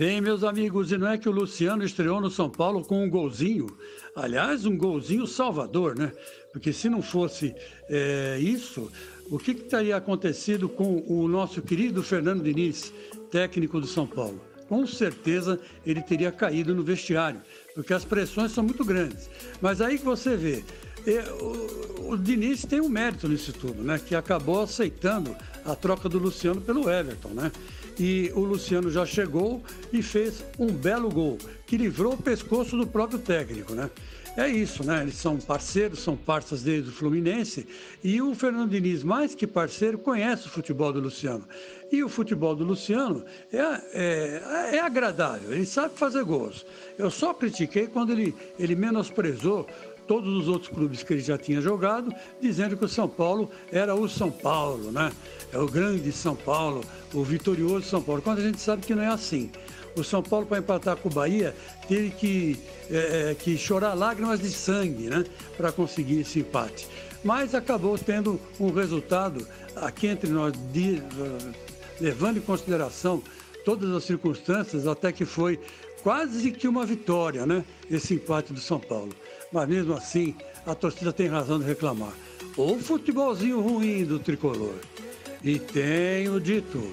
Bem, meus amigos, e não é que o Luciano estreou no São Paulo com um golzinho? Aliás, um golzinho salvador, né? Porque se não fosse é, isso, o que, que teria acontecido com o nosso querido Fernando Diniz, técnico do São Paulo? Com certeza ele teria caído no vestiário, porque as pressões são muito grandes. Mas aí que você vê, o, o Diniz tem um mérito nisso tudo, né? Que acabou aceitando a troca do Luciano pelo Everton, né? E o Luciano já chegou e fez um belo gol, que livrou o pescoço do próprio técnico, né? É isso, né? Eles são parceiros, são parceiros desde o Fluminense. E o Fernando Diniz, mais que parceiro, conhece o futebol do Luciano. E o futebol do Luciano é, é, é agradável, ele sabe fazer gols. Eu só critiquei quando ele, ele menosprezou todos os outros clubes que ele já tinha jogado, dizendo que o São Paulo era o São Paulo, né? É o grande São Paulo, o vitorioso São Paulo, quando a gente sabe que não é assim. O São Paulo, para empatar com o Bahia, teve que, é, é, que chorar lágrimas de sangue né, para conseguir esse empate. Mas acabou tendo um resultado aqui entre nós, de, levando em consideração todas as circunstâncias, até que foi quase que uma vitória, né? Esse empate do São Paulo. Mas mesmo assim, a torcida tem razão de reclamar. O futebolzinho ruim do tricolor. E tenho dito.